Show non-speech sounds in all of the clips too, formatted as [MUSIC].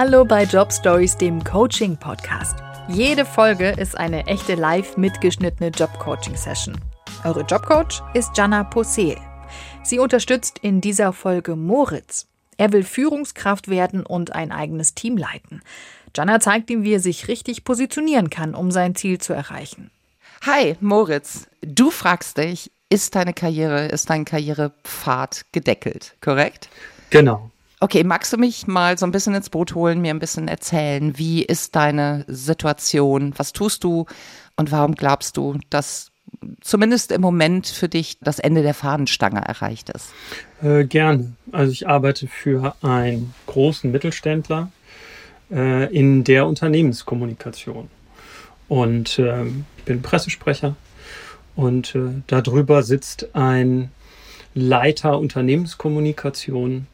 Hallo bei Job Stories, dem Coaching Podcast. Jede Folge ist eine echte live mitgeschnittene Job Coaching Session. Eure Jobcoach ist Jana Posel. Sie unterstützt in dieser Folge Moritz. Er will Führungskraft werden und ein eigenes Team leiten. Jana zeigt ihm, wie er sich richtig positionieren kann, um sein Ziel zu erreichen. Hi, Moritz. Du fragst dich, ist deine Karriere, ist dein Karrierepfad gedeckelt, korrekt? Genau. Okay, magst du mich mal so ein bisschen ins Boot holen, mir ein bisschen erzählen, wie ist deine Situation, was tust du und warum glaubst du, dass zumindest im Moment für dich das Ende der Fahnenstange erreicht ist? Äh, gerne. Also ich arbeite für einen großen Mittelständler äh, in der Unternehmenskommunikation. Und äh, ich bin Pressesprecher und äh, darüber sitzt ein Leiter Unternehmenskommunikation,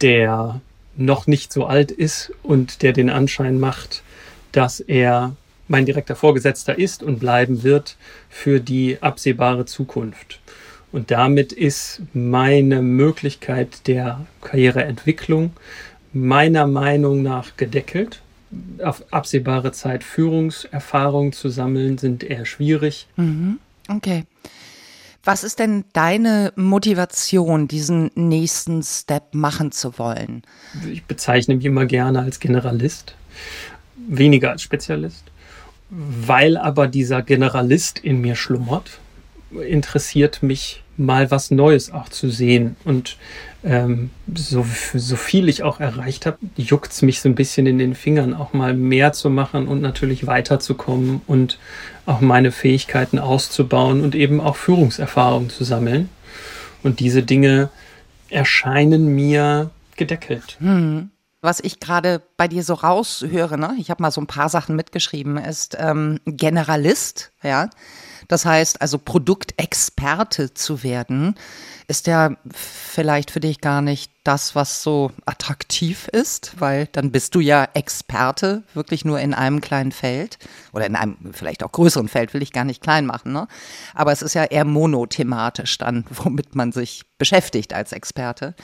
der noch nicht so alt ist und der den Anschein macht, dass er mein direkter Vorgesetzter ist und bleiben wird für die absehbare Zukunft. Und damit ist meine Möglichkeit der Karriereentwicklung meiner Meinung nach gedeckelt. Auf absehbare Zeit Führungserfahrung zu sammeln, sind eher schwierig. Mhm. Okay. Was ist denn deine Motivation, diesen nächsten Step machen zu wollen? Ich bezeichne mich immer gerne als Generalist, weniger als Spezialist. Weil aber dieser Generalist in mir schlummert, interessiert mich mal was Neues auch zu sehen. Und ähm, so, so viel ich auch erreicht habe, juckt es mich so ein bisschen in den Fingern, auch mal mehr zu machen und natürlich weiterzukommen und auch meine Fähigkeiten auszubauen und eben auch Führungserfahrung zu sammeln. Und diese Dinge erscheinen mir gedeckelt. Hm. Was ich gerade bei dir so raushöre, ne? ich habe mal so ein paar Sachen mitgeschrieben, ist ähm, Generalist, ja. Das heißt, also Produktexperte zu werden, ist ja vielleicht für dich gar nicht das, was so attraktiv ist, weil dann bist du ja Experte, wirklich nur in einem kleinen Feld oder in einem vielleicht auch größeren Feld, will ich gar nicht klein machen, ne? Aber es ist ja eher monothematisch dann, [LAUGHS] womit man sich beschäftigt als Experte.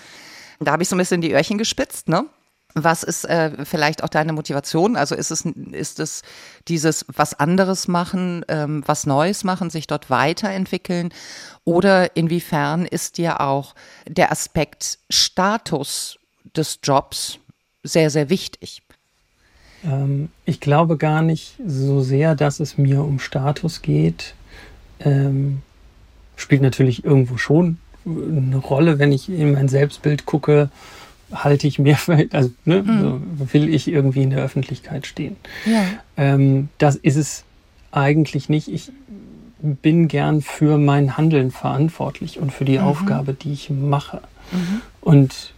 Da habe ich so ein bisschen die Öhrchen gespitzt, ne? Was ist äh, vielleicht auch deine Motivation? Also ist es, ist es dieses was anderes machen, ähm, was Neues machen, sich dort weiterentwickeln? Oder inwiefern ist dir auch der Aspekt Status des Jobs sehr, sehr wichtig? Ähm, ich glaube gar nicht so sehr, dass es mir um Status geht. Ähm, spielt natürlich irgendwo schon eine Rolle, wenn ich in mein Selbstbild gucke halte ich mir, für, also ne, mhm. so will ich irgendwie in der Öffentlichkeit stehen. Ja. Ähm, das ist es eigentlich nicht. Ich bin gern für mein Handeln verantwortlich und für die mhm. Aufgabe, die ich mache. Mhm. Und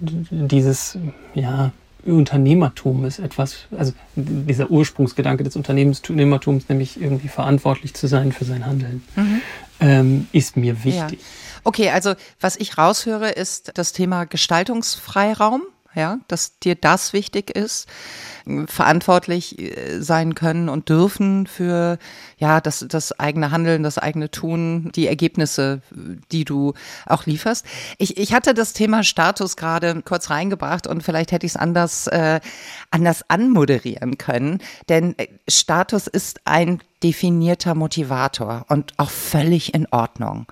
dieses, ja, Unternehmertum ist etwas, also dieser Ursprungsgedanke des Unternehmertums, nämlich irgendwie verantwortlich zu sein für sein Handeln, mhm. ähm, ist mir wichtig. Ja. Okay, also was ich raushöre, ist das Thema Gestaltungsfreiraum. Ja, dass dir das wichtig ist, verantwortlich äh, sein können und dürfen für ja das das eigene Handeln, das eigene Tun, die Ergebnisse, die du auch lieferst. Ich, ich hatte das Thema Status gerade kurz reingebracht und vielleicht hätte ich es anders äh, anders anmoderieren können, denn äh, Status ist ein definierter Motivator und auch völlig in Ordnung.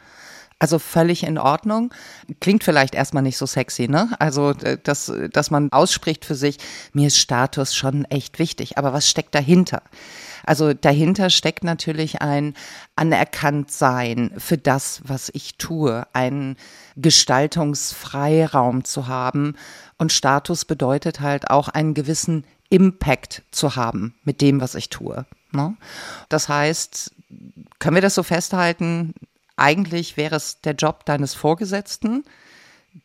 Also völlig in Ordnung. Klingt vielleicht erstmal nicht so sexy, ne? Also, äh, dass, dass man ausspricht für sich, mir ist Status schon echt wichtig. Aber was steckt dahinter? Also dahinter steckt natürlich ein Anerkanntsein für das, was ich tue, einen Gestaltungsfreiraum zu haben. Und Status bedeutet halt auch einen gewissen Impact zu haben mit dem, was ich tue. Ne? Das heißt, können wir das so festhalten? Eigentlich wäre es der Job deines Vorgesetzten,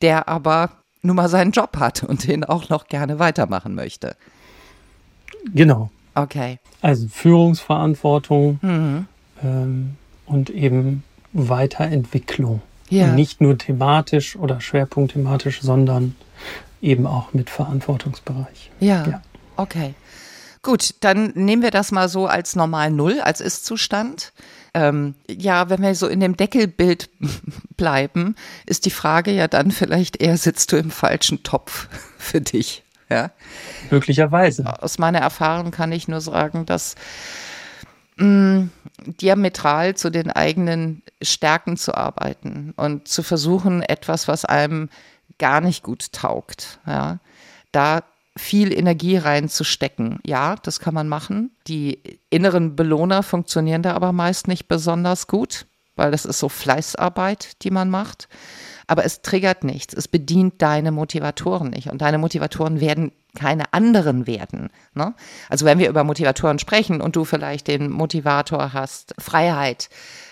der aber nun mal seinen Job hat und den auch noch gerne weitermachen möchte. Genau. Okay. Also Führungsverantwortung mhm. ähm, und eben Weiterentwicklung. Ja. Und nicht nur thematisch oder schwerpunktthematisch, sondern eben auch mit Verantwortungsbereich. Ja. ja. Okay. Gut, dann nehmen wir das mal so als normal Null, als Ist-Zustand. Ähm, ja, wenn wir so in dem Deckelbild [LAUGHS] bleiben, ist die Frage ja dann vielleicht eher, sitzt du im falschen Topf [LAUGHS] für dich? Ja. Möglicherweise. Aus meiner Erfahrung kann ich nur sagen, dass mh, diametral zu den eigenen Stärken zu arbeiten und zu versuchen, etwas, was einem gar nicht gut taugt, ja, da viel Energie reinzustecken. Ja, das kann man machen. Die inneren Belohner funktionieren da aber meist nicht besonders gut, weil das ist so Fleißarbeit, die man macht. Aber es triggert nichts. Es bedient deine Motivatoren nicht. Und deine Motivatoren werden keine anderen werden. Ne? Also wenn wir über Motivatoren sprechen und du vielleicht den Motivator hast, Freiheit,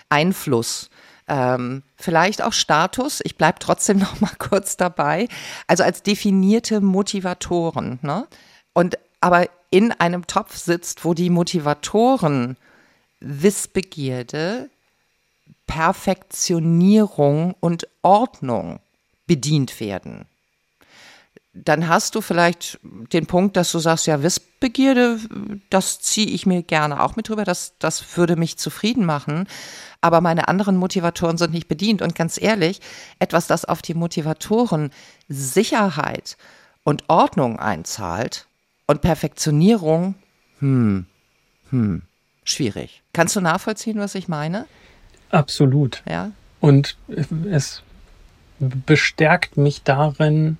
Einfluss, ähm, vielleicht auch Status. Ich bleibe trotzdem [LAUGHS] noch mal kurz dabei. Also als definierte Motivatoren. Ne? Und aber in einem Topf sitzt, wo die Motivatoren Wissbegierde, Perfektionierung und Ordnung bedient werden dann hast du vielleicht den Punkt, dass du sagst, ja, Wissbegierde, das ziehe ich mir gerne auch mit drüber, das, das würde mich zufrieden machen. Aber meine anderen Motivatoren sind nicht bedient. Und ganz ehrlich, etwas, das auf die Motivatoren Sicherheit und Ordnung einzahlt und Perfektionierung, hm, hm, schwierig. Kannst du nachvollziehen, was ich meine? Absolut. Ja. Und es bestärkt mich darin,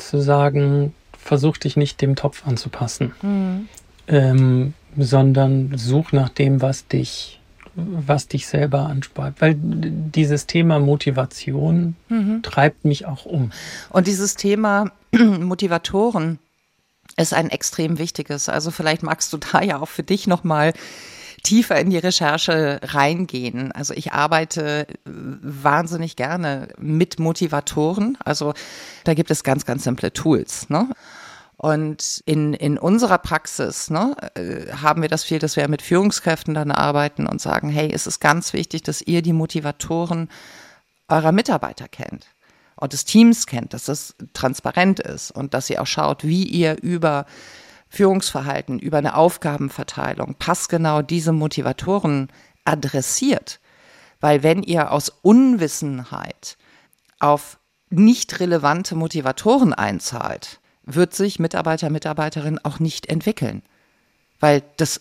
zu sagen, versuch dich nicht dem Topf anzupassen, mhm. ähm, sondern such nach dem, was dich, was dich selber anspricht. Weil dieses Thema Motivation mhm. treibt mich auch um. Und dieses Thema [CLEARS THROAT] Motivatoren ist ein extrem wichtiges. Also vielleicht magst du da ja auch für dich nochmal tiefer in die Recherche reingehen. Also ich arbeite wahnsinnig gerne mit Motivatoren. Also da gibt es ganz, ganz simple Tools. Ne? Und in, in unserer Praxis ne, äh, haben wir das viel, dass wir mit Führungskräften dann arbeiten und sagen, hey, es ist ganz wichtig, dass ihr die Motivatoren eurer Mitarbeiter kennt und des Teams kennt, dass das transparent ist und dass ihr auch schaut, wie ihr über Führungsverhalten, über eine Aufgabenverteilung passgenau diese Motivatoren adressiert. Weil wenn ihr aus Unwissenheit auf nicht relevante Motivatoren einzahlt, wird sich Mitarbeiter, Mitarbeiterin auch nicht entwickeln. Weil das,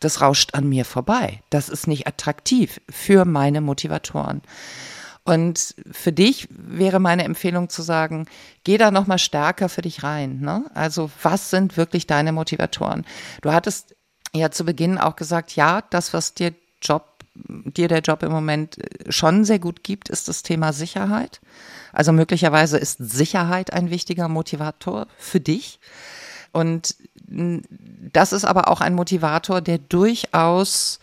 das rauscht an mir vorbei. Das ist nicht attraktiv für meine Motivatoren. Und für dich wäre meine Empfehlung zu sagen, geh da nochmal stärker für dich rein. Ne? Also was sind wirklich deine Motivatoren? Du hattest ja zu Beginn auch gesagt, ja, das, was dir Job dir der Job im Moment äh, schon sehr gut gibt, ist das Thema Sicherheit. Also möglicherweise ist Sicherheit ein wichtiger Motivator für dich. Und das ist aber auch ein Motivator, der durchaus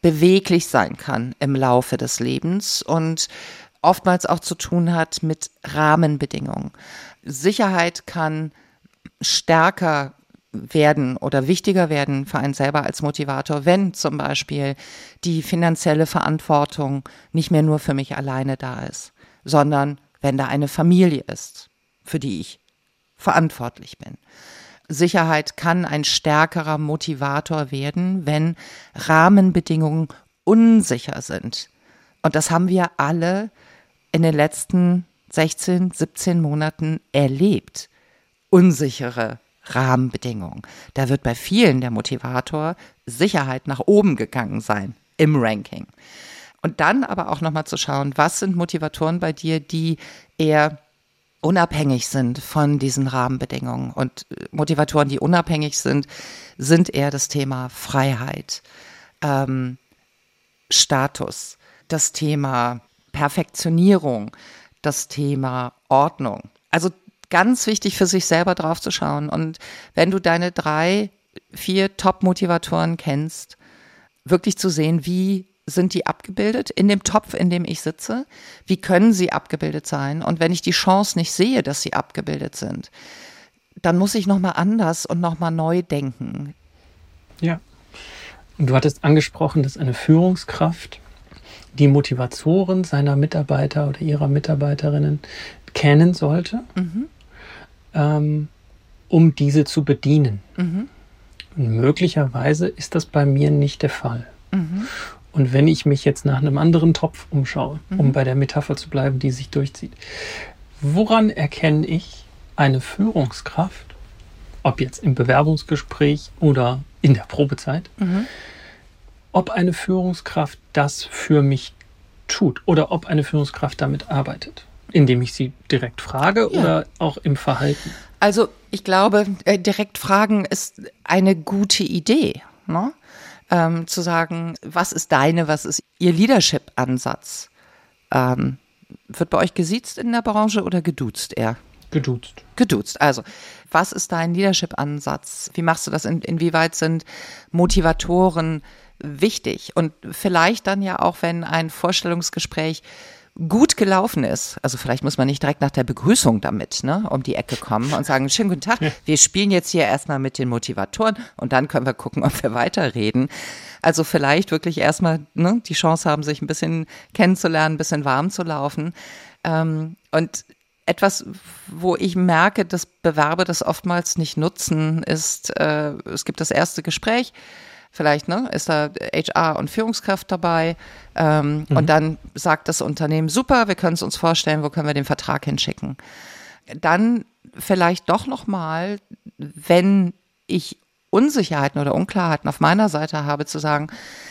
beweglich sein kann im Laufe des Lebens und oftmals auch zu tun hat mit Rahmenbedingungen. Sicherheit kann stärker werden oder wichtiger werden für einen selber als Motivator, wenn zum Beispiel die finanzielle Verantwortung nicht mehr nur für mich alleine da ist, sondern wenn da eine Familie ist, für die ich verantwortlich bin. Sicherheit kann ein stärkerer Motivator werden, wenn Rahmenbedingungen unsicher sind. Und das haben wir alle in den letzten 16, 17 Monaten erlebt. Unsichere Rahmenbedingungen. Da wird bei vielen der Motivator Sicherheit nach oben gegangen sein im Ranking. Und dann aber auch nochmal zu schauen, was sind Motivatoren bei dir, die eher unabhängig sind von diesen Rahmenbedingungen. Und äh, Motivatoren, die unabhängig sind, sind eher das Thema Freiheit, ähm, Status, das Thema Perfektionierung, das Thema Ordnung. Also ganz wichtig für sich selber drauf zu schauen. Und wenn du deine drei, vier Top-Motivatoren kennst, wirklich zu sehen, wie sind die abgebildet in dem Topf, in dem ich sitze? Wie können sie abgebildet sein? Und wenn ich die Chance nicht sehe, dass sie abgebildet sind, dann muss ich nochmal anders und nochmal neu denken. Ja. Und du hattest angesprochen, dass eine Führungskraft die Motivatoren seiner Mitarbeiter oder ihrer Mitarbeiterinnen kennen sollte, mhm. ähm, um diese zu bedienen. Mhm. Und möglicherweise ist das bei mir nicht der Fall. Mhm. Und wenn ich mich jetzt nach einem anderen Topf umschaue, mhm. um bei der Metapher zu bleiben, die sich durchzieht, woran erkenne ich, eine Führungskraft, ob jetzt im Bewerbungsgespräch oder in der Probezeit, mhm. ob eine Führungskraft das für mich tut oder ob eine Führungskraft damit arbeitet, indem ich sie direkt frage ja. oder auch im Verhalten. Also ich glaube, äh, direkt fragen ist eine gute Idee. Ne? Ähm, zu sagen, was ist deine, was ist Ihr Leadership-Ansatz? Ähm, wird bei euch gesiezt in der Branche oder geduzt eher? Geduzt. Geduzt. Also, was ist dein Leadership-Ansatz? Wie machst du das? In, inwieweit sind Motivatoren wichtig? Und vielleicht dann ja auch, wenn ein Vorstellungsgespräch gut gelaufen ist, also vielleicht muss man nicht direkt nach der Begrüßung damit ne, um die Ecke kommen und sagen, schönen guten Tag, wir spielen jetzt hier erstmal mit den Motivatoren und dann können wir gucken, ob wir weiterreden. Also vielleicht wirklich erstmal ne, die Chance haben, sich ein bisschen kennenzulernen, ein bisschen warm zu laufen. Ähm, und etwas, wo ich merke, dass Bewerber das oftmals nicht nutzen, ist, äh, es gibt das erste Gespräch, vielleicht ne, ist da HR und Führungskraft dabei ähm, mhm. und dann sagt das Unternehmen, super, wir können es uns vorstellen, wo können wir den Vertrag hinschicken. Dann vielleicht doch nochmal, wenn ich Unsicherheiten oder Unklarheiten auf meiner Seite habe, zu sagen,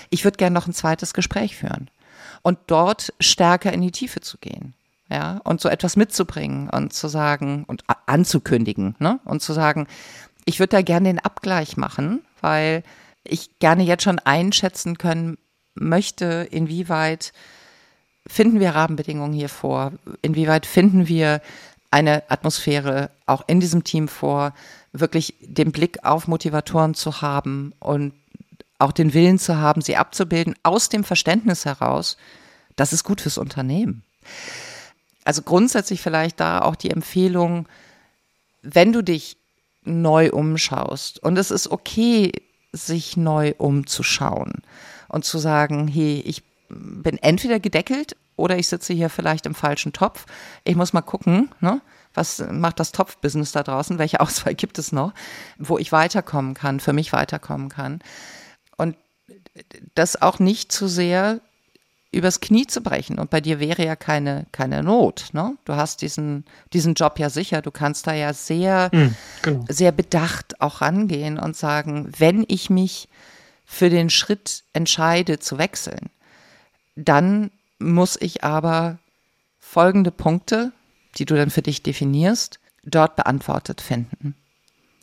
ich würde gerne noch ein zweites Gespräch führen und dort stärker in die Tiefe zu gehen ja, und so etwas mitzubringen und zu sagen und anzukündigen, ne, und zu sagen, ich würde da gerne den Abgleich machen, weil ich gerne jetzt schon einschätzen können möchte, inwieweit finden wir Rahmenbedingungen hier vor, inwieweit finden wir eine Atmosphäre auch in diesem Team vor, wirklich den Blick auf Motivatoren zu haben und auch den Willen zu haben, sie abzubilden, aus dem Verständnis heraus, das ist gut fürs Unternehmen. Also grundsätzlich vielleicht da auch die Empfehlung, wenn du dich neu umschaust und es ist okay, sich neu umzuschauen und zu sagen, hey, ich bin entweder gedeckelt oder ich sitze hier vielleicht im falschen Topf. Ich muss mal gucken, ne? was macht das Topfbusiness da draußen? [LAUGHS] Welche Auswahl gibt es noch, wo ich weiterkommen kann, für mich weiterkommen kann? Und das auch nicht zu sehr übers Knie zu brechen. Und bei dir wäre ja keine, keine Not. Ne? Du hast diesen, diesen Job ja sicher. Du kannst da ja sehr, mhm, genau. sehr bedacht auch rangehen und sagen, wenn ich mich für den Schritt entscheide zu wechseln, dann muss ich aber folgende Punkte, die du dann für dich definierst, dort beantwortet finden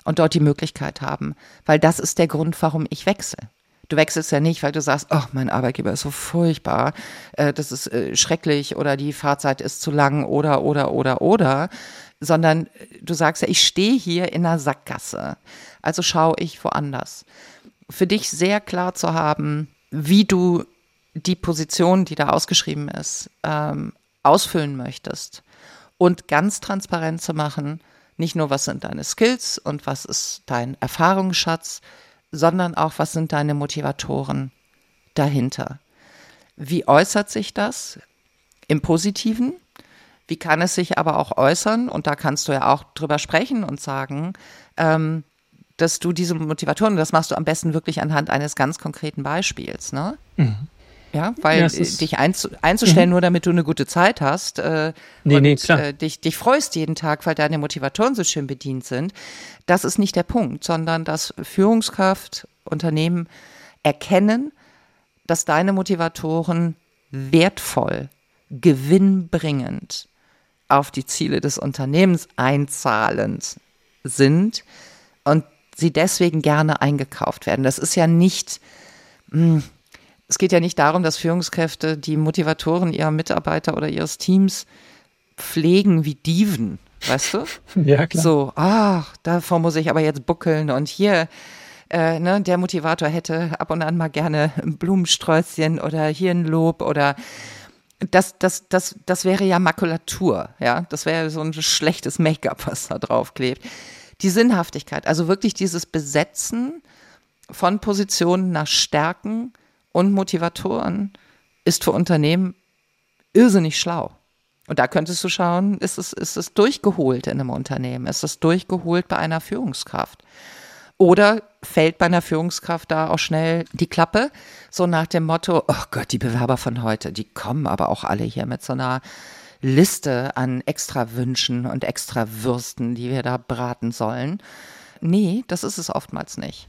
und dort die Möglichkeit haben, weil das ist der Grund, warum ich wechsle. Du wechselst ja nicht, weil du sagst, oh, mein Arbeitgeber ist so furchtbar, äh, das ist äh, schrecklich oder die Fahrzeit ist zu lang oder, oder, oder, oder, sondern du sagst ja, ich stehe hier in einer Sackgasse, also schaue ich woanders. Für dich sehr klar zu haben, wie du die Position, die da ausgeschrieben ist, ähm, ausfüllen möchtest und ganz transparent zu machen, nicht nur, was sind deine Skills und was ist dein Erfahrungsschatz, sondern auch, was sind deine Motivatoren dahinter? Wie äußert sich das im Positiven? Wie kann es sich aber auch äußern? Und da kannst du ja auch drüber sprechen und sagen, ähm, dass du diese Motivatoren, das machst du am besten wirklich anhand eines ganz konkreten Beispiels, ne? Mhm. Ja, weil ja, dich einzu, einzustellen, mhm. nur damit du eine gute Zeit hast äh, nee, und nee, äh, dich, dich freust jeden Tag, weil deine Motivatoren so schön bedient sind, das ist nicht der Punkt, sondern dass Führungskraft, Unternehmen erkennen, dass deine Motivatoren wertvoll, gewinnbringend auf die Ziele des Unternehmens einzahlend sind und sie deswegen gerne eingekauft werden. Das ist ja nicht, mh, hm, es geht ja nicht darum, dass Führungskräfte die Motivatoren ihrer Mitarbeiter oder ihres Teams pflegen wie Diven, weißt du? [LAUGHS] Ja, klar. So, ach, davor muss ich aber jetzt buckeln und hier, äh, ne, der Motivator hätte ab und an mal gerne ein Blumensträußchen oder hier ein Lob oder das, das, das, das wäre ja Makulatur, ja. Das wäre so ein schlechtes Make-up, was da drauf klebt. Die Sinnhaftigkeit, also wirklich dieses Besetzen von Positionen nach Stärken, und Motivatoren ist für Unternehmen irrsinnig schlau. Und da könntest du schauen, ist es, ist es durchgeholt in einem Unternehmen? Ist es durchgeholt bei einer Führungskraft? Oder fällt bei einer Führungskraft da auch schnell die Klappe, so nach dem Motto, oh Gott, die Bewerber von heute, die kommen aber auch alle hier mit so einer Liste an extra Wünschen und extra Würsten, die wir da braten sollen. Nee, das ist es oftmals nicht.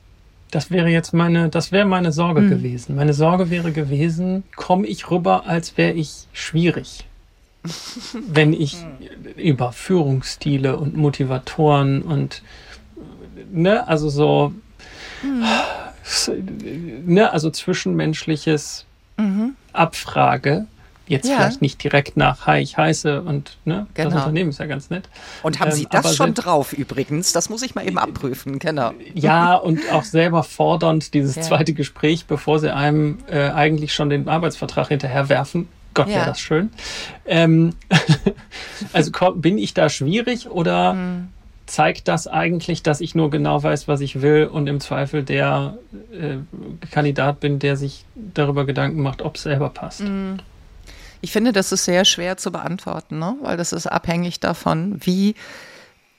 Das wäre jetzt meine, das wäre meine Sorge hm. gewesen. Meine Sorge wäre gewesen, komme ich rüber, als wäre ich schwierig. [LAUGHS] wenn ich über Führungsstile und Motivatoren und ne, also so hm. ne, also zwischenmenschliches mhm. Abfrage, Jetzt ja. vielleicht nicht direkt nach Hi, ich heiße und ne, genau. das Unternehmen ist ja ganz nett. Und haben Sie ähm, das schon drauf übrigens? Das muss ich mal eben abprüfen, genau. Ja, und auch selber fordernd dieses ja. zweite Gespräch, bevor Sie einem äh, eigentlich schon den Arbeitsvertrag hinterherwerfen. Gott, ja. wäre das schön. Ähm, [LAUGHS] also bin ich da schwierig oder hm. zeigt das eigentlich, dass ich nur genau weiß, was ich will und im Zweifel der äh, Kandidat bin, der sich darüber Gedanken macht, ob es selber passt? Hm. Ich finde, das ist sehr schwer zu beantworten, ne? weil das ist abhängig davon, wie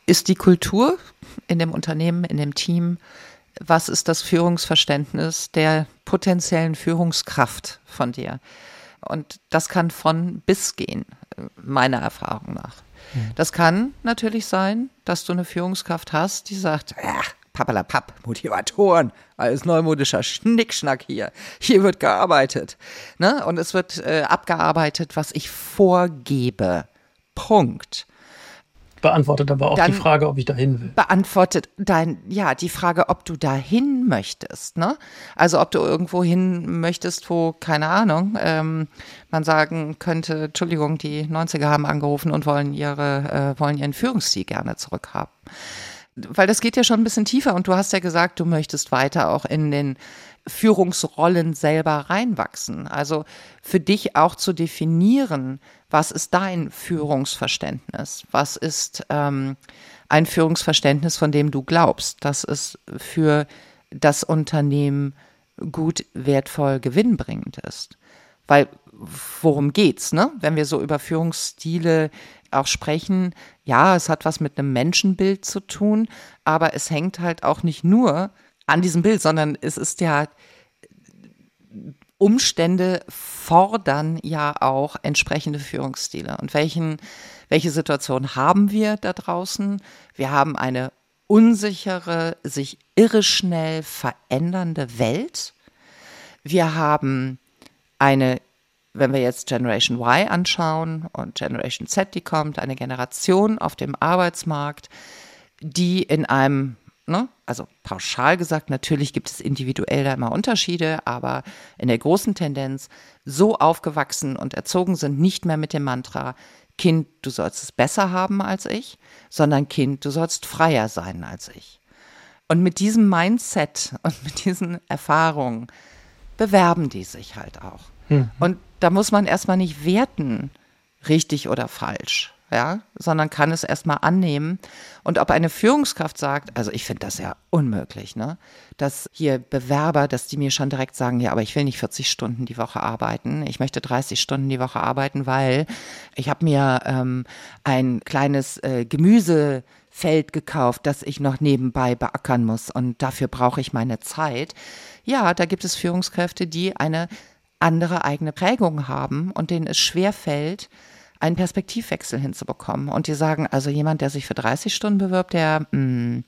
ist die Kultur in dem Unternehmen, in dem Team, was ist das Führungsverständnis der potenziellen Führungskraft von dir. Und das kann von bis gehen, meiner Erfahrung nach. Mhm. Das kann natürlich sein, dass du eine Führungskraft hast, die sagt, ja, Pappalapapp, Motivatoren, alles neumodischer Schnickschnack hier. Hier wird gearbeitet. Ne? Und es wird äh, abgearbeitet, was ich vorgebe. Punkt. Beantwortet aber auch Dann die Frage, ob ich dahin will. Beantwortet dein, ja, die Frage, ob du dahin möchtest, ne? Also ob du irgendwo hin möchtest, wo, keine Ahnung, ähm, man sagen könnte, Entschuldigung, die 90er haben angerufen und wollen ihre, äh, wollen ihren Führungsstil gerne zurückhaben weil das geht ja schon ein bisschen tiefer und du hast ja gesagt, du möchtest weiter auch in den Führungsrollen selber reinwachsen. Also für dich auch zu definieren, was ist dein Führungsverständnis? Was ist ähm, ein Führungsverständnis, von dem du glaubst, dass es für das Unternehmen gut, wertvoll, gewinnbringend ist? Weil worum geht's, ne? Wenn wir so über Führungsstile auch sprechen, ja, es hat was mit einem Menschenbild zu tun, aber es hängt halt auch nicht nur an diesem Bild, sondern es ist ja Umstände fordern ja auch entsprechende Führungsstile. Und welchen, welche Situation haben wir da draußen? Wir haben eine unsichere, sich irreschnell verändernde Welt. Wir haben eine wenn wir jetzt Generation Y anschauen und Generation Z, die kommt, eine Generation auf dem Arbeitsmarkt, die in einem, ne, also pauschal gesagt, natürlich gibt es individuell da immer Unterschiede, aber in der großen Tendenz so aufgewachsen und erzogen sind, nicht mehr mit dem Mantra, Kind, du sollst es besser haben als ich, sondern Kind, du sollst freier sein als ich. Und mit diesem Mindset und mit diesen Erfahrungen bewerben die sich halt auch. Mhm. Und da muss man erstmal nicht werten, richtig oder falsch, ja, sondern kann es erstmal annehmen. Und ob eine Führungskraft sagt, also ich finde das ja unmöglich, ne, dass hier Bewerber, dass die mir schon direkt sagen, ja, aber ich will nicht 40 Stunden die Woche arbeiten, ich möchte 30 Stunden die Woche arbeiten, weil ich habe mir ähm, ein kleines äh, Gemüse Feld gekauft, das ich noch nebenbei beackern muss und dafür brauche ich meine Zeit. Ja, da gibt es Führungskräfte, die eine andere eigene Prägungen haben und denen es schwer fällt, einen Perspektivwechsel hinzubekommen. Und die sagen, also jemand, der sich für 30 Stunden bewirbt, der mh, hm,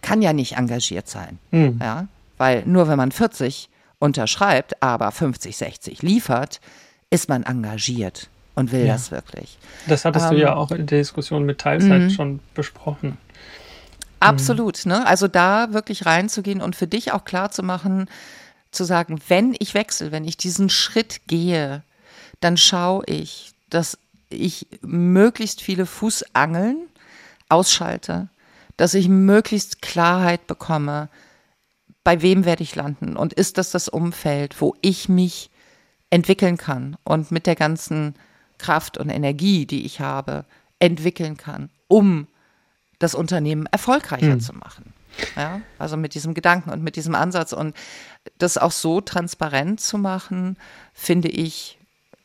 kann ja nicht engagiert sein. Mhm. Ja? Weil nur wenn man 40 unterschreibt, aber 50, 60 liefert, ist man engagiert und will ja. das wirklich. Das hattest ähm, du ja auch in der Diskussion mit Teilzeit mhm. schon besprochen. Absolut, ne? Also da wirklich reinzugehen und für dich auch klar zu machen, zu sagen, wenn ich wechsle, wenn ich diesen Schritt gehe, dann schaue ich, dass ich möglichst viele Fußangeln ausschalte, dass ich möglichst Klarheit bekomme, bei wem werde ich landen und ist das das Umfeld, wo ich mich entwickeln kann und mit der ganzen Kraft und Energie, die ich habe, entwickeln kann, um das Unternehmen erfolgreicher mhm. zu machen. Ja, also mit diesem Gedanken und mit diesem Ansatz und das auch so transparent zu machen, finde ich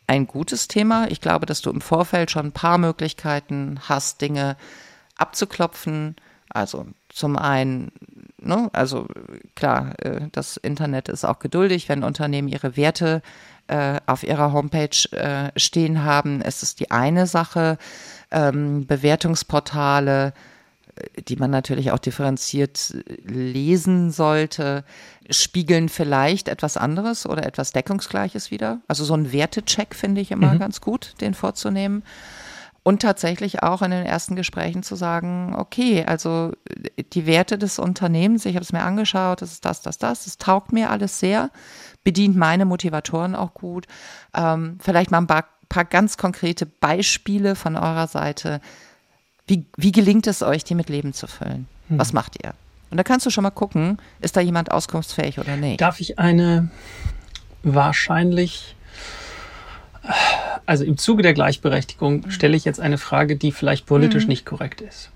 ein gutes Thema. Ich glaube, dass du im Vorfeld schon ein paar Möglichkeiten hast, Dinge abzuklopfen. Also zum einen ne, also klar, äh, das Internet ist auch geduldig, wenn Unternehmen ihre Werte äh, auf ihrer Homepage äh, stehen haben. Es ist die eine Sache, ähm, Bewertungsportale, die man natürlich auch differenziert lesen sollte, spiegeln vielleicht etwas anderes oder etwas Deckungsgleiches wieder. Also so ein Wertecheck finde ich immer mhm. ganz gut, den vorzunehmen. Und tatsächlich auch in den ersten Gesprächen zu sagen, okay, also die Werte des Unternehmens, ich habe es mir angeschaut, das ist das, das, das, das taugt mir alles sehr, bedient meine Motivatoren auch gut. Ähm, vielleicht mal ein paar, paar, ganz konkrete Beispiele von eurer Seite. Wie, wie gelingt es euch, die mit Leben zu füllen? Hm. Was macht ihr? Und da kannst du schon mal gucken, ist da jemand auskunftsfähig oder nicht. Darf ich eine wahrscheinlich also im Zuge der Gleichberechtigung mhm. stelle ich jetzt eine Frage, die vielleicht politisch mhm. nicht korrekt ist.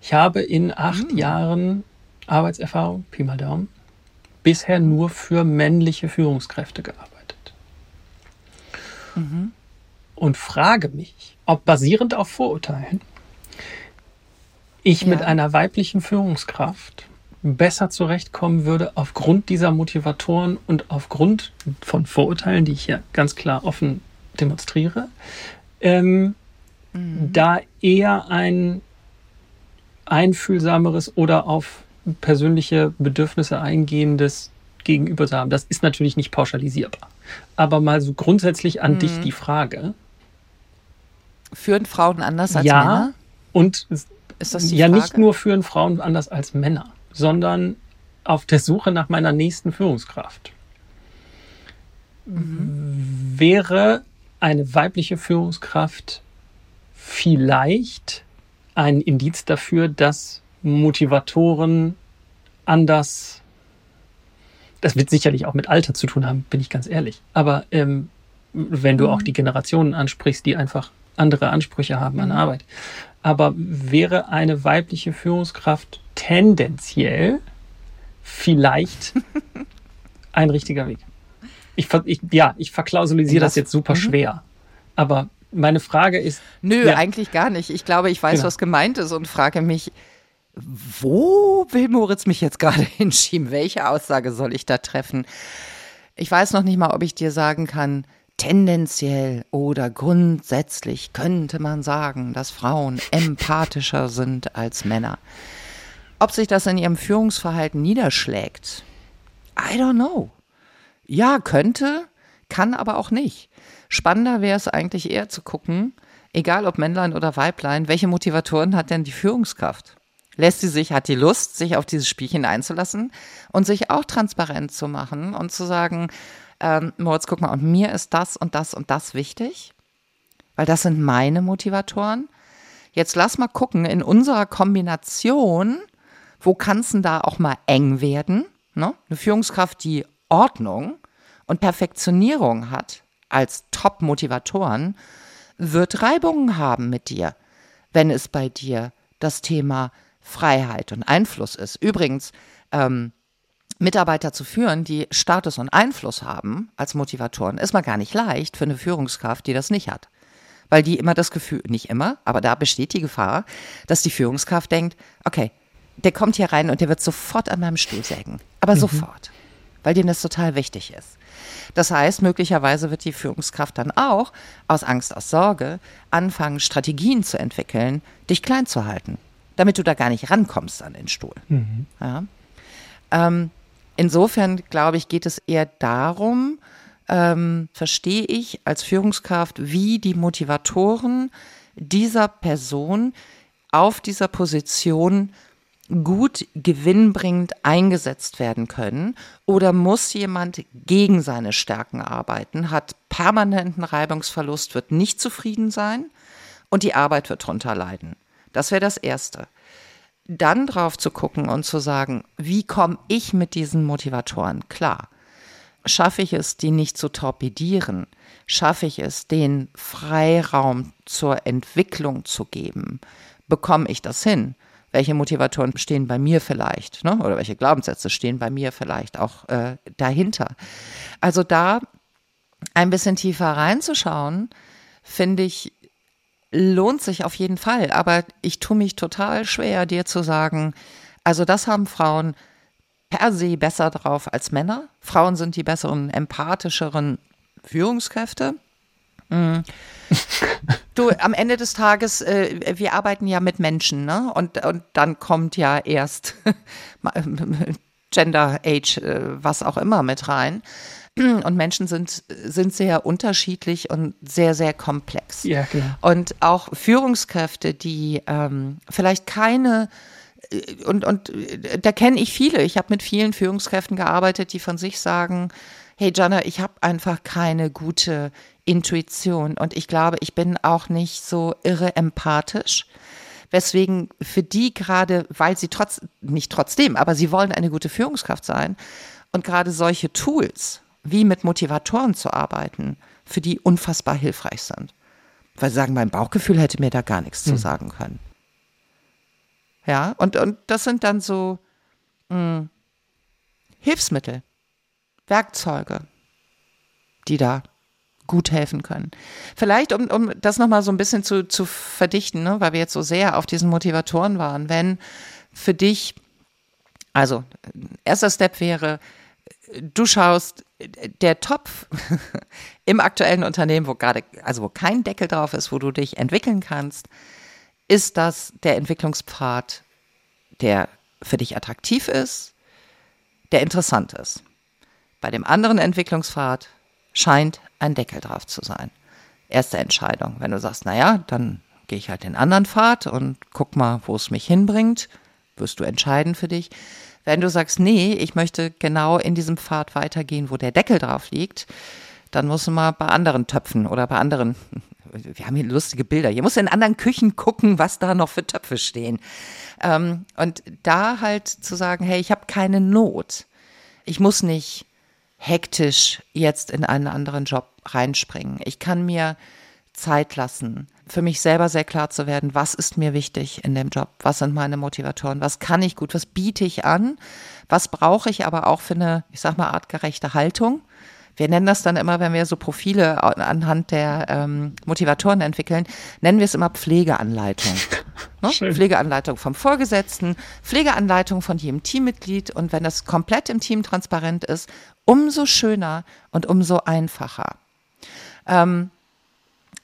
Ich habe in acht mhm. Jahren Arbeitserfahrung, Pi mal Daumen, bisher nur für männliche Führungskräfte gearbeitet. Mhm. Und frage mich, ob basierend auf Vorurteilen ich ja. mit einer weiblichen Führungskraft besser zurechtkommen würde aufgrund dieser Motivatoren und aufgrund von Vorurteilen, die ich hier ganz klar offen demonstriere, ähm, mhm. da eher ein einfühlsameres oder auf persönliche Bedürfnisse eingehendes Gegenüber zu haben. Das ist natürlich nicht pauschalisierbar. Aber mal so grundsätzlich an mhm. dich die Frage. Führen Frauen anders als ja, Männer? Und ist das die ja, Frage? nicht nur führen Frauen anders als Männer, sondern auf der Suche nach meiner nächsten Führungskraft. Mhm. Wäre eine weibliche Führungskraft vielleicht ein Indiz dafür, dass Motivatoren anders, das wird sicherlich auch mit Alter zu tun haben, bin ich ganz ehrlich. Aber ähm, wenn du mhm. auch die Generationen ansprichst, die einfach andere Ansprüche haben an mhm. Arbeit. Aber wäre eine weibliche Führungskraft tendenziell vielleicht [LAUGHS] ein richtiger Weg? Ich, ich, ja, ich verklausulisiere das jetzt super mhm. schwer. Aber meine Frage ist. Nö, ja. eigentlich gar nicht. Ich glaube, ich weiß, genau. was gemeint ist und frage mich, wo will Moritz mich jetzt gerade [LAUGHS] hinschieben? Welche Aussage soll ich da treffen? Ich weiß noch nicht mal, ob ich dir sagen kann, tendenziell oder grundsätzlich könnte man sagen, dass Frauen empathischer sind als Männer. Ob sich das in ihrem Führungsverhalten niederschlägt, I don't know. Ja, könnte, kann aber auch nicht. Spannender wäre es eigentlich eher zu gucken, egal ob Männlein oder Weiblein, welche Motivatoren hat denn die Führungskraft? Lässt sie sich, hat die Lust, sich auf dieses Spielchen einzulassen und sich auch transparent zu machen und zu sagen, ähm, Moritz, guck mal, und mir ist das und das und das wichtig, weil das sind meine Motivatoren. Jetzt lass mal gucken, in unserer Kombination, wo kann es denn da auch mal eng werden? Ne? Eine Führungskraft, die Ordnung und Perfektionierung hat als Top-Motivatoren, wird Reibungen haben mit dir, wenn es bei dir das Thema Freiheit und Einfluss ist. Übrigens, ähm, Mitarbeiter zu führen, die Status und Einfluss haben als Motivatoren, ist mal gar nicht leicht für eine Führungskraft, die das nicht hat. Weil die immer das Gefühl, nicht immer, aber da besteht die Gefahr, dass die Führungskraft denkt, okay, der kommt hier rein und der wird sofort an meinem Stuhl sägen. Aber mhm. sofort weil denen das total wichtig ist. Das heißt, möglicherweise wird die Führungskraft dann auch aus Angst, aus Sorge anfangen, Strategien zu entwickeln, dich klein zu halten, damit du da gar nicht rankommst an den Stuhl. Mhm. Ja. Ähm, insofern, glaube ich, geht es eher darum, ähm, verstehe ich als Führungskraft, wie die Motivatoren dieser Person auf dieser Position gut gewinnbringend eingesetzt werden können? Oder muss jemand gegen seine Stärken arbeiten, hat permanenten Reibungsverlust, wird nicht zufrieden sein und die Arbeit wird drunter leiden? Das wäre das Erste. Dann drauf zu gucken und zu sagen, wie komme ich mit diesen Motivatoren klar? Schaffe ich es, die nicht zu torpedieren? Schaffe ich es, den Freiraum zur Entwicklung zu geben? Bekomme ich das hin? welche Motivatoren stehen bei mir vielleicht, ne? oder welche Glaubenssätze stehen bei mir vielleicht auch äh, dahinter. Also da ein bisschen tiefer reinzuschauen, finde ich, lohnt sich auf jeden Fall. Aber ich tue mich total schwer, dir zu sagen, Also das haben Frauen per se besser drauf als Männer. Frauen sind die besseren, empathischeren Führungskräfte. Mhm. [LAUGHS] Du, am Ende des Tages, äh, wir arbeiten ja mit Menschen, ne? Und, und dann kommt ja erst [LAUGHS] Gender, Age, äh, was auch immer mit rein. Und Menschen sind, sind sehr unterschiedlich und sehr, sehr komplex. Ja, genau. Und auch Führungskräfte, die ähm, vielleicht keine äh, und, und äh, da kenne ich viele. Ich habe mit vielen Führungskräften gearbeitet, die von sich sagen, hey Jana, ich habe einfach keine gute Intuition und ich glaube, ich bin auch nicht so irre empathisch. Weswegen für die gerade, weil sie trotz, nicht trotzdem, aber sie wollen eine gute Führungskraft sein und gerade solche Tools, wie mit Motivatoren zu arbeiten, für die unfassbar hilfreich sind. Weil sie sagen, mein Bauchgefühl hätte mir da gar nichts hm. zu sagen können. Ja, und, und das sind dann so mh, hm, Hilfsmittel, Werkzeuge, die da gut helfen können. Vielleicht, um, um das nochmal so ein bisschen zu, zu verdichten, ne, weil wir jetzt so sehr auf diesen Motivatoren waren, wenn für dich, also erster Step wäre, du schaust, der Topf [LAUGHS] im aktuellen Unternehmen, wo gerade, also wo kein Deckel drauf ist, wo du dich entwickeln kannst, ist das der Entwicklungspfad, der für dich attraktiv ist, der interessant ist. Bei dem anderen Entwicklungspfad scheint ein Deckel drauf zu sein. Erste Entscheidung. Wenn du sagst, naja, dann gehe ich halt den anderen Pfad und guck mal, wo es mich hinbringt, wirst du entscheiden für dich. Wenn du sagst, nee, ich möchte genau in diesem Pfad weitergehen, wo der Deckel drauf liegt, dann musst du mal bei anderen Töpfen oder bei anderen, [LAUGHS] wir haben hier lustige Bilder, hier musst du in anderen Küchen gucken, was da noch für Töpfe stehen. Ähm, und da halt zu sagen, hey, ich habe keine Not. Ich muss nicht hektisch jetzt in einen anderen Job reinspringen. Ich kann mir Zeit lassen, für mich selber sehr klar zu werden, was ist mir wichtig in dem Job, was sind meine Motivatoren, was kann ich gut, was biete ich an, was brauche ich aber auch für eine, ich sag mal, artgerechte Haltung. Wir nennen das dann immer, wenn wir so Profile anhand der ähm, Motivatoren entwickeln, nennen wir es immer Pflegeanleitung. [LAUGHS] ne? Pflegeanleitung vom Vorgesetzten, Pflegeanleitung von jedem Teammitglied und wenn das komplett im Team transparent ist, umso schöner und umso einfacher. Ähm,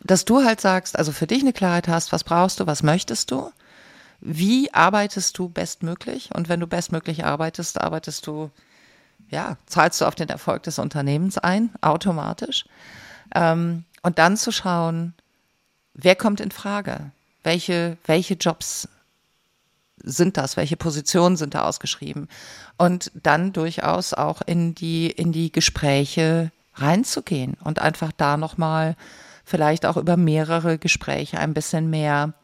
dass du halt sagst, also für dich eine Klarheit hast, was brauchst du, was möchtest du, wie arbeitest du bestmöglich? Und wenn du bestmöglich arbeitest, arbeitest du, ja, zahlst du auf den Erfolg des Unternehmens ein, automatisch. Ähm, und dann zu schauen, wer kommt in Frage, welche, welche Jobs sind das, welche Positionen sind da ausgeschrieben? Und dann durchaus auch in die, in die Gespräche reinzugehen und einfach da nochmal vielleicht auch über mehrere Gespräche ein bisschen mehr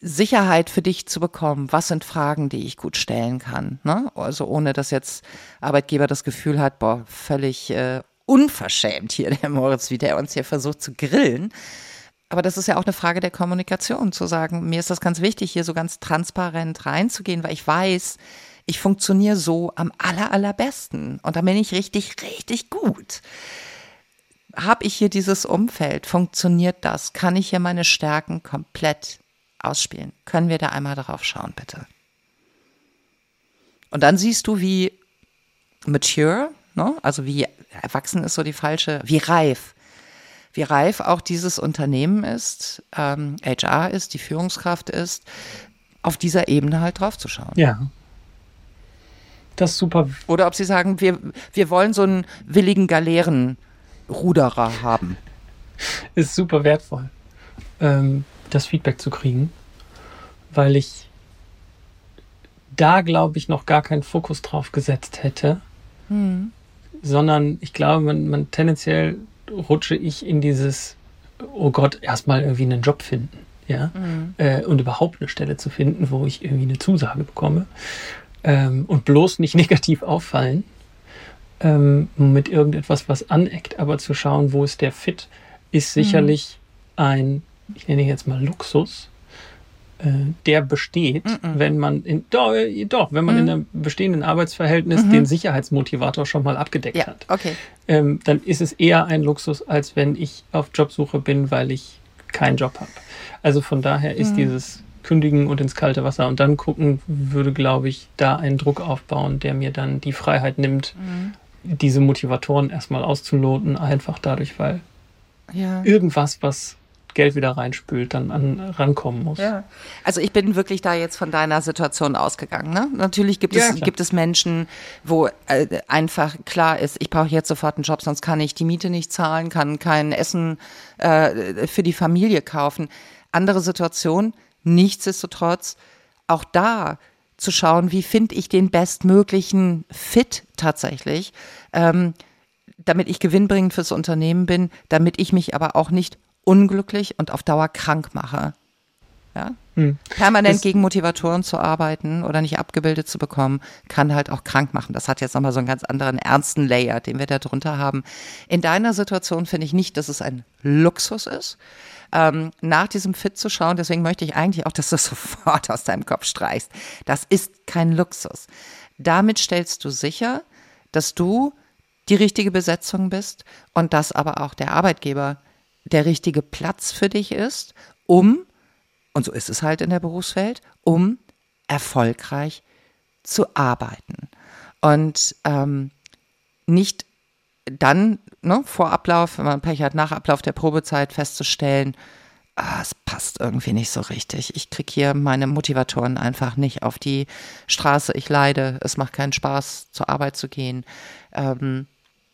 Sicherheit für dich zu bekommen. Was sind Fragen, die ich gut stellen kann? Ne? Also ohne, dass jetzt Arbeitgeber das Gefühl hat, boah, völlig äh, unverschämt hier der Moritz, wie der uns hier versucht zu grillen. Aber das ist ja auch eine Frage der Kommunikation, zu sagen, mir ist das ganz wichtig, hier so ganz transparent reinzugehen, weil ich weiß, ich funktioniere so am aller, allerbesten. Und da bin ich richtig, richtig gut habe ich hier dieses Umfeld? Funktioniert das? Kann ich hier meine Stärken komplett ausspielen? Können wir da einmal darauf schauen, bitte? Und dann siehst du, wie mature, ne? also wie erwachsen ist so die falsche, wie reif, wie reif auch dieses Unternehmen ist, ähm, HR ist, die Führungskraft ist, auf dieser Ebene halt drauf zu schauen. Ja. Das ist super. Oder ob sie sagen, wir, wir wollen so einen willigen Galeeren- Ruderer haben. Ist super wertvoll, ähm, das Feedback zu kriegen, weil ich da, glaube ich, noch gar keinen Fokus drauf gesetzt hätte, hm. sondern ich glaube, man, man tendenziell rutsche ich in dieses, oh Gott, erstmal irgendwie einen Job finden. Ja, mhm. äh, und überhaupt eine Stelle zu finden, wo ich irgendwie eine Zusage bekomme ähm, und bloß nicht [LAUGHS] negativ auffallen, ähm, mit irgendetwas, was aneckt, aber zu schauen, wo ist der Fit, ist mhm. sicherlich mhm. ein, ich nenne jetzt mal Luxus, äh, der besteht, mhm. wenn man in, doch, doch wenn man mhm. in einem bestehenden Arbeitsverhältnis mhm. den Sicherheitsmotivator schon mal abgedeckt ja, hat. Okay. Ähm, dann ist es eher ein Luxus, als wenn ich auf Jobsuche bin, weil ich keinen Job habe. Also von daher ist mhm. dieses kündigen und ins kalte Wasser und dann gucken, würde, glaube ich, da einen Druck aufbauen, der mir dann die Freiheit nimmt, mhm. Diese Motivatoren erstmal auszuloten, einfach dadurch, weil ja. irgendwas, was Geld wieder reinspült, dann an, rankommen muss. Ja. Also ich bin wirklich da jetzt von deiner Situation ausgegangen. Ne? Natürlich gibt es, ja, gibt es Menschen, wo äh, einfach klar ist, ich brauche jetzt sofort einen Job, sonst kann ich die Miete nicht zahlen, kann kein Essen äh, für die Familie kaufen. Andere Situation, nichtsdestotrotz, auch da zu schauen, wie finde ich den bestmöglichen Fit tatsächlich, ähm, damit ich gewinnbringend fürs Unternehmen bin, damit ich mich aber auch nicht unglücklich und auf Dauer krank mache. Ja? Hm. Permanent das gegen Motivatoren zu arbeiten oder nicht abgebildet zu bekommen, kann halt auch krank machen. Das hat jetzt nochmal so einen ganz anderen ernsten Layer, den wir da drunter haben. In deiner Situation finde ich nicht, dass es ein Luxus ist, ähm, nach diesem Fit zu schauen. Deswegen möchte ich eigentlich auch, dass du [LAUGHS] sofort aus deinem Kopf streichst. Das ist kein Luxus. Damit stellst du sicher, dass du die richtige Besetzung bist und dass aber auch der Arbeitgeber der richtige Platz für dich ist, um, und so ist es halt in der Berufswelt, um erfolgreich zu arbeiten. Und ähm, nicht dann ne, vor Ablauf, wenn man Pech hat, nach Ablauf der Probezeit festzustellen, ah, es passt irgendwie nicht so richtig. Ich kriege hier meine Motivatoren einfach nicht auf die Straße. Ich leide, es macht keinen Spaß, zur Arbeit zu gehen. Ähm,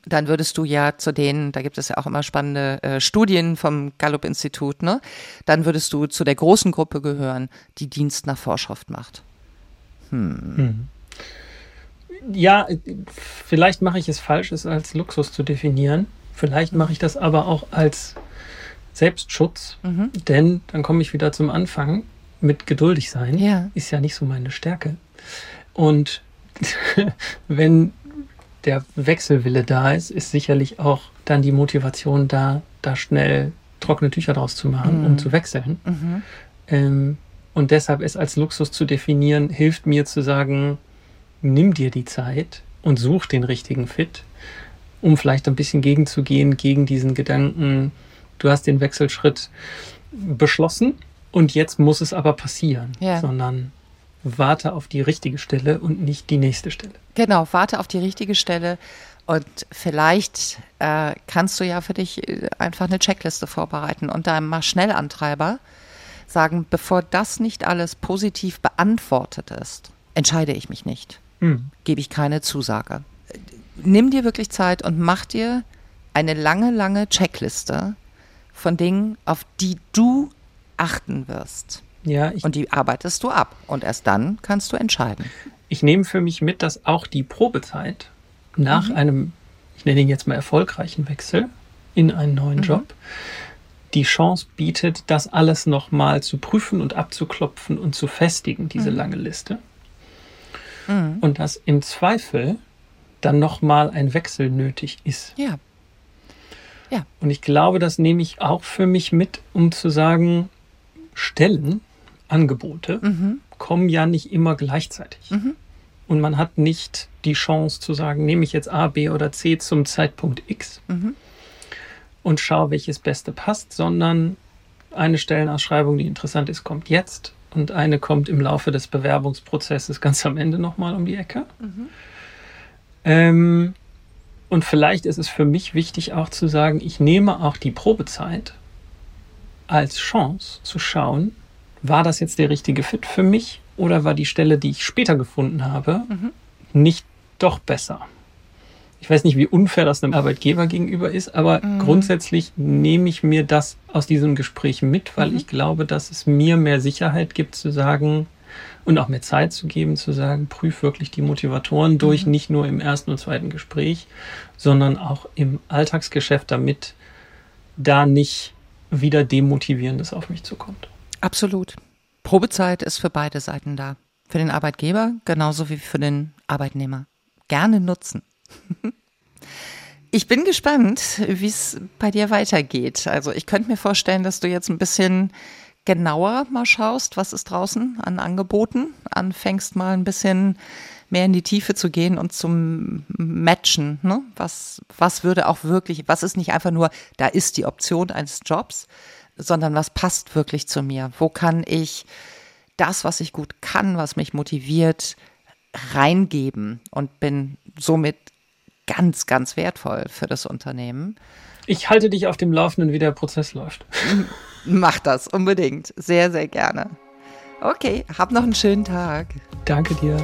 dann würdest du ja zu denen, da gibt es ja auch immer spannende äh, Studien vom Gallup-Institut, ne? Dann würdest du zu der großen Gruppe gehören, die Dienst nach Vorschrift macht. Hm. hm. Ja, vielleicht mache ich es falsch, es als Luxus zu definieren. Vielleicht mache ich das aber auch als Selbstschutz, mhm. denn dann komme ich wieder zum Anfang mit geduldig sein. Ja. Ist ja nicht so meine Stärke. Und [LAUGHS] wenn der Wechselwille da ist, ist sicherlich auch dann die Motivation da, da schnell trockene Tücher draus zu machen, mhm. um zu wechseln. Mhm. Ähm, und deshalb es als Luxus zu definieren, hilft mir zu sagen, nimm dir die Zeit und such den richtigen Fit, um vielleicht ein bisschen gegenzugehen gegen diesen Gedanken, du hast den Wechselschritt beschlossen und jetzt muss es aber passieren, ja. sondern warte auf die richtige Stelle und nicht die nächste Stelle. Genau, warte auf die richtige Stelle. Und vielleicht äh, kannst du ja für dich äh, einfach eine Checkliste vorbereiten und deinem mal Schnellantreiber sagen, bevor das nicht alles positiv beantwortet ist, entscheide ich mich nicht. Mhm. Gebe ich keine Zusage. Nimm dir wirklich Zeit und mach dir eine lange, lange Checkliste von Dingen, auf die du achten wirst. Ja, und die arbeitest du ab. Und erst dann kannst du entscheiden. Ich nehme für mich mit, dass auch die Probezeit nach mhm. einem, ich nenne ihn jetzt mal erfolgreichen Wechsel in einen neuen mhm. Job, die Chance bietet, das alles nochmal zu prüfen und abzuklopfen und zu festigen, diese mhm. lange Liste. Mhm. Und dass im Zweifel dann nochmal ein Wechsel nötig ist. Ja. Ja. Und ich glaube, das nehme ich auch für mich mit, um zu sagen, Stellen Angebote mhm. kommen ja nicht immer gleichzeitig. Mhm. Und man hat nicht die Chance zu sagen, nehme ich jetzt A, B oder C zum Zeitpunkt X mhm. und schaue, welches Beste passt, sondern eine Stellenausschreibung, die interessant ist, kommt jetzt und eine kommt im Laufe des Bewerbungsprozesses ganz am Ende nochmal um die Ecke. Mhm. Ähm, und vielleicht ist es für mich wichtig auch zu sagen, ich nehme auch die Probezeit als Chance zu schauen, war das jetzt der richtige Fit für mich oder war die Stelle, die ich später gefunden habe, mhm. nicht doch besser? Ich weiß nicht, wie unfair das einem Arbeitgeber gegenüber ist, aber mhm. grundsätzlich nehme ich mir das aus diesem Gespräch mit, weil mhm. ich glaube, dass es mir mehr Sicherheit gibt zu sagen und auch mehr Zeit zu geben, zu sagen, prüf wirklich die Motivatoren durch, mhm. nicht nur im ersten und zweiten Gespräch, sondern auch im Alltagsgeschäft, damit da nicht wieder Demotivierendes auf mich zukommt. Absolut. Probezeit ist für beide Seiten da. Für den Arbeitgeber genauso wie für den Arbeitnehmer. Gerne nutzen. [LAUGHS] Ich bin gespannt, wie es bei dir weitergeht. Also ich könnte mir vorstellen, dass du jetzt ein bisschen genauer mal schaust, was ist draußen an Angeboten, anfängst mal ein bisschen mehr in die Tiefe zu gehen und zum Matchen. Ne? Was, was würde auch wirklich, was ist nicht einfach nur, da ist die Option eines Jobs, sondern was passt wirklich zu mir? Wo kann ich das, was ich gut kann, was mich motiviert, reingeben und bin somit ganz, ganz wertvoll für das Unternehmen. Ich halte dich auf dem Laufenden, wie der Prozess läuft. [LAUGHS] Mach das unbedingt. Sehr, sehr gerne. Okay, hab noch einen schönen Tag. Danke dir.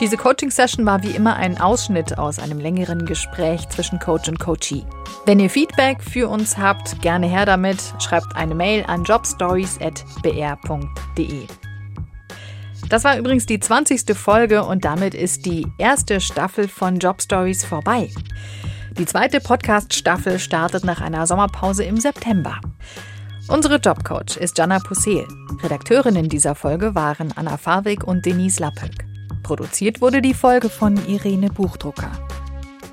Diese Coaching-Session war wie immer ein Ausschnitt aus einem längeren Gespräch zwischen Coach und Coachee. Wenn ihr Feedback für uns habt, gerne her damit. Schreibt eine Mail an jobstories.br.de. Das war übrigens die 20. Folge und damit ist die erste Staffel von Job Stories vorbei. Die zweite Podcast-Staffel startet nach einer Sommerpause im September. Unsere Jobcoach ist Jana Pussel. Redakteurinnen dieser Folge waren Anna Farwig und Denise Lappöck. Produziert wurde die Folge von Irene Buchdrucker.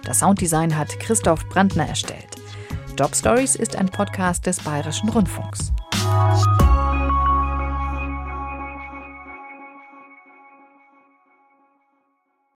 Das Sounddesign hat Christoph Brandner erstellt. Job Stories ist ein Podcast des Bayerischen Rundfunks.